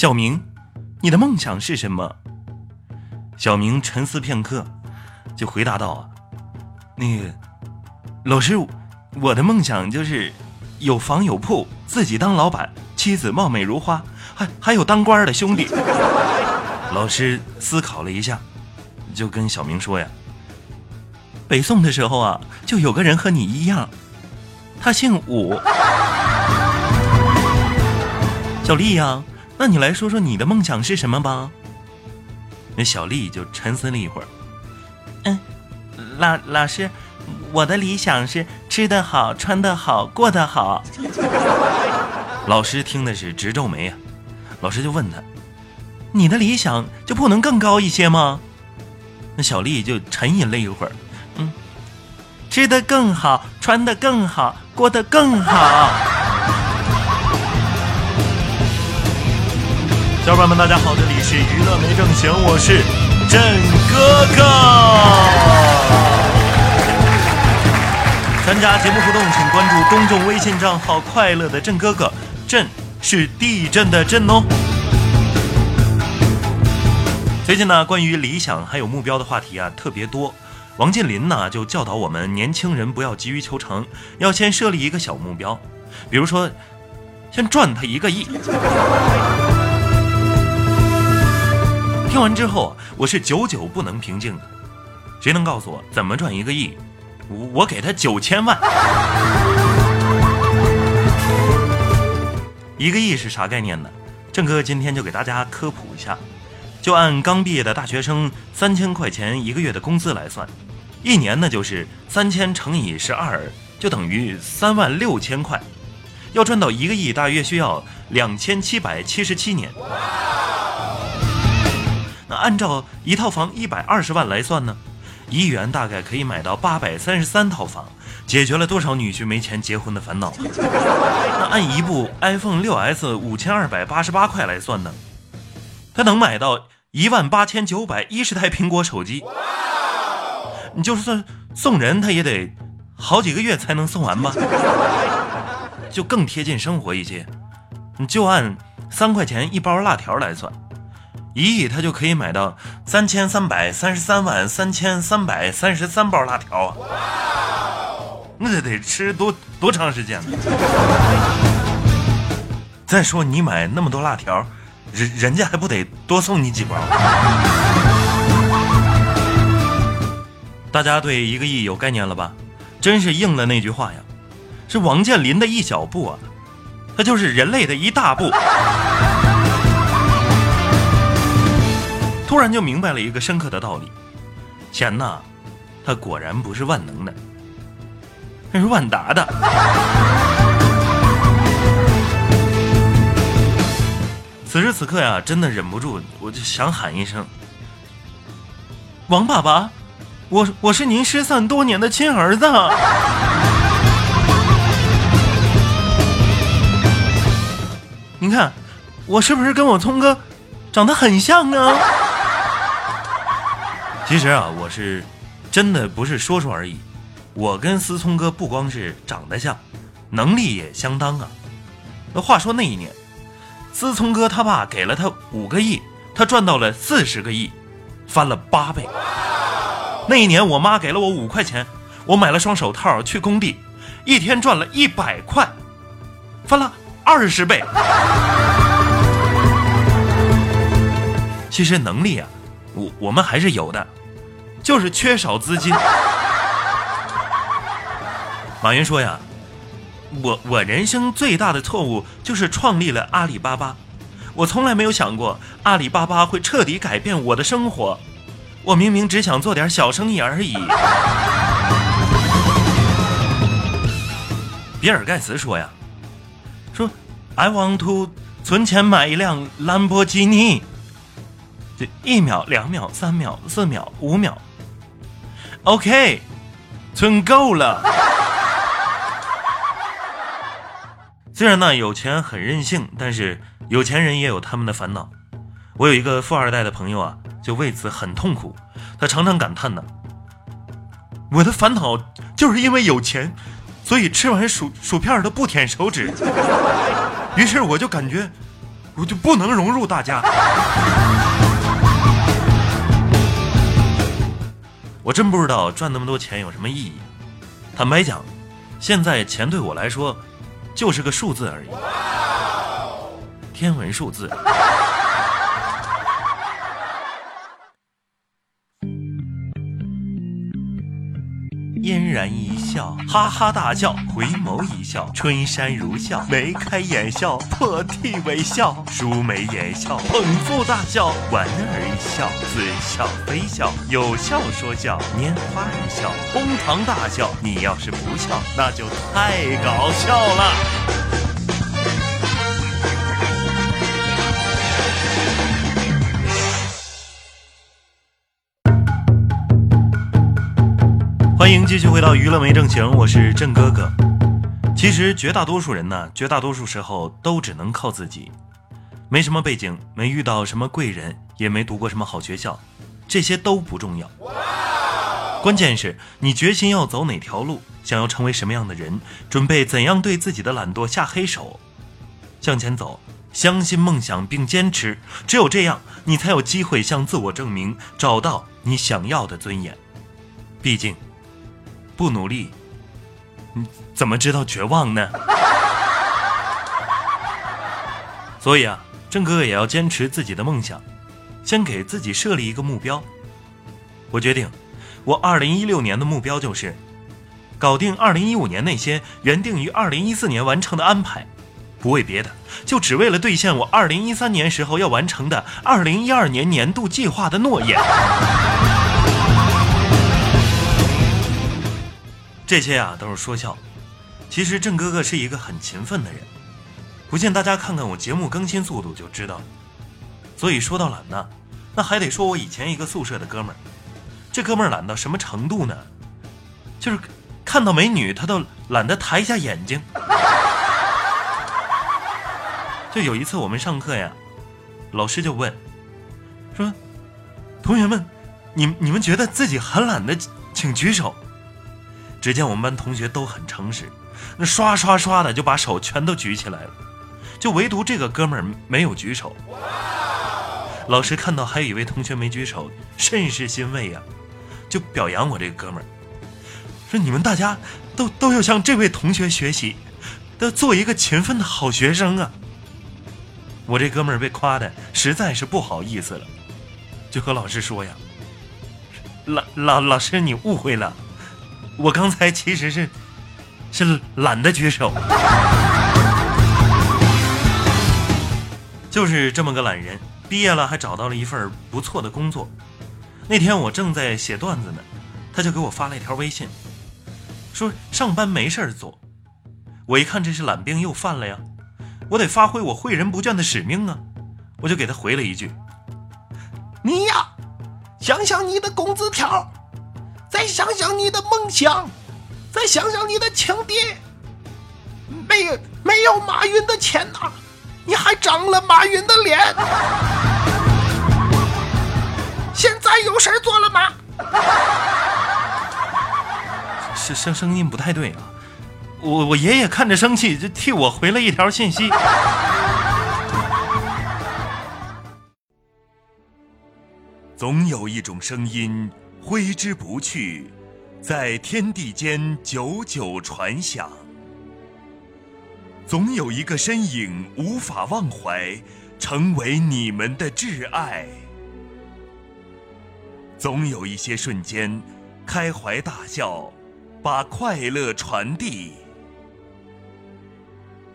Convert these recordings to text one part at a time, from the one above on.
小明，你的梦想是什么？”小明沉思片刻，就回答道：“啊，那个老师，我的梦想就是有房有铺，自己当老板，妻子貌美如花，还还有当官的兄弟。”老师思考了一下，就跟小明说：“呀，北宋的时候啊，就有个人和你一样，他姓武。小丽呀，那你来说说你的梦想是什么吧？”那小丽就沉思了一会儿，嗯，老老师，我的理想是吃得好、穿得好、过得好。老师听的是直皱眉啊，老师就问他。你的理想就不能更高一些吗？那小丽就沉吟了一会儿，嗯，吃的更好，穿的更好，过得更好。小伙伴们，大家好，这里是娱乐没正形，我是振哥哥。参加节目互动，请关注公众微信账号“快乐的振哥哥”，振是地震的震哦。最近呢，关于理想还有目标的话题啊特别多。王健林呢就教导我们年轻人不要急于求成，要先设立一个小目标，比如说，先赚他一个亿。听完之后，我是久久不能平静的。谁能告诉我怎么赚一个亿？我我给他九千万。一个亿是啥概念呢？郑哥今天就给大家科普一下。就按刚毕业的大学生三千块钱一个月的工资来算，一年呢就是三千乘以十二，就等于三万六千块。要赚到一个亿，大约需要两千七百七十七年。那按照一套房一百二十万来算呢，一亿元大概可以买到八百三十三套房，解决了多少女婿没钱结婚的烦恼？那按一部 iPhone 六 S 五千二百八十八块来算呢？他能买到一万八千九百一十台苹果手机，你就算送人，他也得好几个月才能送完吧？就更贴近生活一些，你就按三块钱一包辣条来算，一亿他就可以买到三千三百三十三万三千三百三十三包辣条啊！那得得吃多多长时间呢？再说你买那么多辣条。人人家还不得多送你几包？大家对一个亿有概念了吧？真是应了那句话呀，是王健林的一小步啊，他就是人类的一大步。突然就明白了一个深刻的道理：钱呐，它果然不是万能的，那是万达的。此时此刻呀，真的忍不住，我就想喊一声：“王爸爸，我我是您失散多年的亲儿子。”您看，我是不是跟我聪哥长得很像啊？其实啊，我是真的不是说说而已。我跟思聪哥不光是长得像，能力也相当啊。那话说那一年。思聪哥他爸给了他五个亿，他赚到了四十个亿，翻了八倍。那一年我妈给了我五块钱，我买了双手套去工地，一天赚了一百块，翻了二十倍。其实能力啊，我我们还是有的，就是缺少资金。马云说呀。我我人生最大的错误就是创立了阿里巴巴，我从来没有想过阿里巴巴会彻底改变我的生活。我明明只想做点小生意而已。比尔盖茨说呀，说 I want to 存钱买一辆兰博基尼。这一秒、两秒、三秒、四秒、五秒，OK，存够了。虽然呢有钱很任性，但是有钱人也有他们的烦恼。我有一个富二代的朋友啊，就为此很痛苦。他常常感叹呢：“我的烦恼就是因为有钱，所以吃完薯薯片都不舔手指。”于是我就感觉我就不能融入大家。我真不知道赚那么多钱有什么意义。坦白讲，现在钱对我来说就是个数字而已，天文数字。嫣然一笑，哈哈大笑，回眸一笑，春山如笑，眉开眼笑，破涕为笑，舒眉眼笑，捧腹大笑，莞尔一笑，似笑非笑，有笑说笑，拈花一笑，哄堂大笑。你要是不笑，那就太搞笑了。欢迎继续回到娱乐没正形，我是郑哥哥。其实绝大多数人呢，绝大多数时候都只能靠自己，没什么背景，没遇到什么贵人，也没读过什么好学校，这些都不重要。关键是你决心要走哪条路，想要成为什么样的人，准备怎样对自己的懒惰下黑手，向前走，相信梦想并坚持，只有这样，你才有机会向自我证明，找到你想要的尊严。毕竟。不努力，你怎么知道绝望呢？所以啊，郑哥哥也要坚持自己的梦想，先给自己设立一个目标。我决定，我二零一六年的目标就是，搞定二零一五年那些原定于二零一四年完成的安排，不为别的，就只为了兑现我二零一三年时候要完成的二零一二年年度计划的诺言。这些啊都是说笑，其实郑哥哥是一个很勤奋的人，不信大家看看我节目更新速度就知道了。所以说到懒呢，那还得说我以前一个宿舍的哥们儿，这哥们儿懒到什么程度呢？就是看到美女他都懒得抬一下眼睛。就有一次我们上课呀，老师就问，说，同学们，你你们觉得自己很懒的，请举手。只见我们班同学都很诚实，那刷刷刷的就把手全都举起来了，就唯独这个哥们儿没有举手。老师看到还有一位同学没举手，甚是欣慰呀，就表扬我这个哥们儿，说你们大家都都要向这位同学学习，要做一个勤奋的好学生啊。我这哥们儿被夸的实在是不好意思了，就和老师说呀：“老老老师，你误会了。”我刚才其实是是懒得举手，就是这么个懒人。毕业了还找到了一份不错的工作。那天我正在写段子呢，他就给我发了一条微信，说上班没事做。我一看这是懒病又犯了呀，我得发挥我诲人不倦的使命啊！我就给他回了一句：“你呀，想想你的工资条。”再想想你的梦想，再想想你的亲爹，没有没有马云的钱呐，你还长了马云的脸。现在有事做了吗？是声声音不太对啊，我我爷爷看着生气，就替我回了一条信息。总有一种声音。挥之不去，在天地间久久传响。总有一个身影无法忘怀，成为你们的挚爱。总有一些瞬间，开怀大笑，把快乐传递。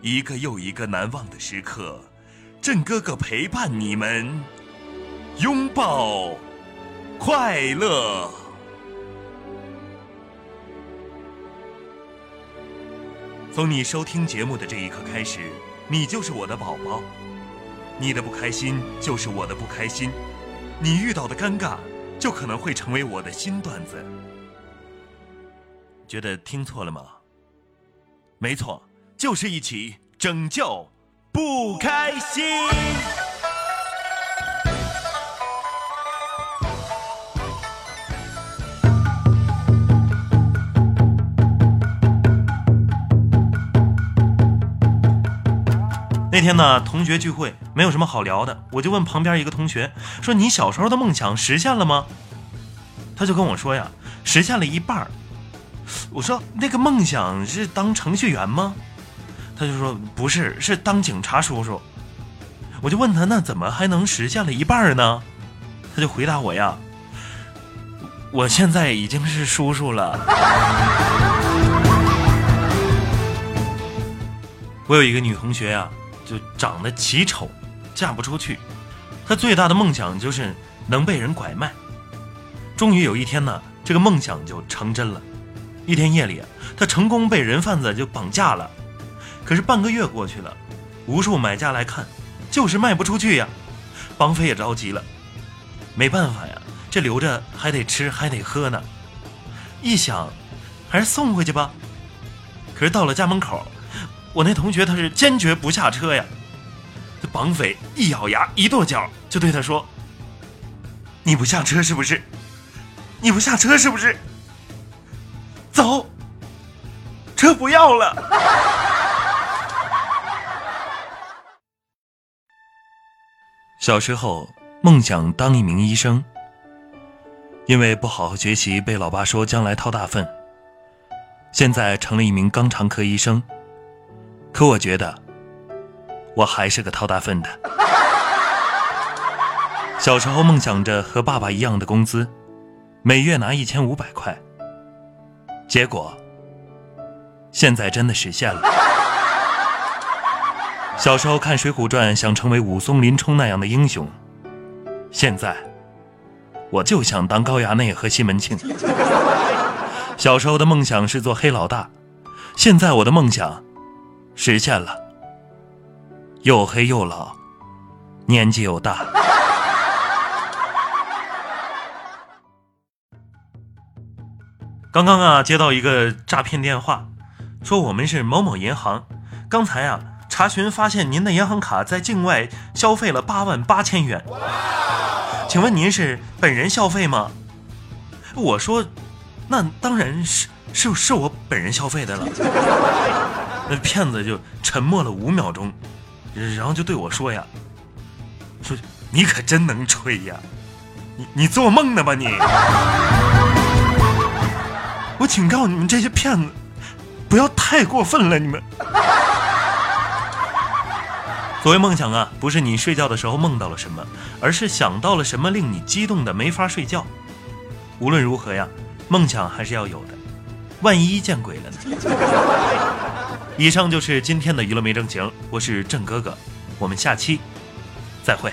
一个又一个难忘的时刻，郑哥哥陪伴你们，拥抱。快乐。从你收听节目的这一刻开始，你就是我的宝宝，你的不开心就是我的不开心，你遇到的尴尬就可能会成为我的新段子。觉得听错了吗？没错，就是一起拯救不开心。那天呢，同学聚会没有什么好聊的，我就问旁边一个同学说：“你小时候的梦想实现了吗？”他就跟我说呀：“实现了一半儿。”我说：“那个梦想是当程序员吗？”他就说：“不是，是当警察叔叔。”我就问他：“那怎么还能实现了一半呢？”他就回答我呀：“我现在已经是叔叔了。”我有一个女同学呀。就长得奇丑，嫁不出去。她最大的梦想就是能被人拐卖。终于有一天呢，这个梦想就成真了。一天夜里，她成功被人贩子就绑架了。可是半个月过去了，无数买家来看，就是卖不出去呀。绑匪也着急了，没办法呀，这留着还得吃还得喝呢。一想，还是送回去吧。可是到了家门口。我那同学他是坚决不下车呀，这绑匪一咬牙一跺脚就对他说：“你不下车是不是？你不下车是不是？走，车不要了。” 小时候梦想当一名医生，因为不好好学习被老爸说将来掏大粪，现在成了一名肛肠科医生。可我觉得，我还是个掏大粪的。小时候梦想着和爸爸一样的工资，每月拿一千五百块。结果，现在真的实现了。小时候看《水浒传》，想成为武松、林冲那样的英雄。现在，我就想当高衙内和西门庆。小时候的梦想是做黑老大，现在我的梦想。实现了，又黑又老，年纪又大。刚刚啊，接到一个诈骗电话，说我们是某某银行，刚才啊查询发现您的银行卡在境外消费了八万八千元，请问您是本人消费吗？我说，那当然是是是我本人消费的了。那骗子就沉默了五秒钟，然后就对我说呀：“说你可真能吹呀，你你做梦呢吧你？我警告你们这些骗子，不要太过分了，你们。所谓梦想啊，不是你睡觉的时候梦到了什么，而是想到了什么令你激动的没法睡觉。无论如何呀，梦想还是要有的，万一见鬼了呢？”以上就是今天的娱乐没正形，我是郑哥哥，我们下期再会。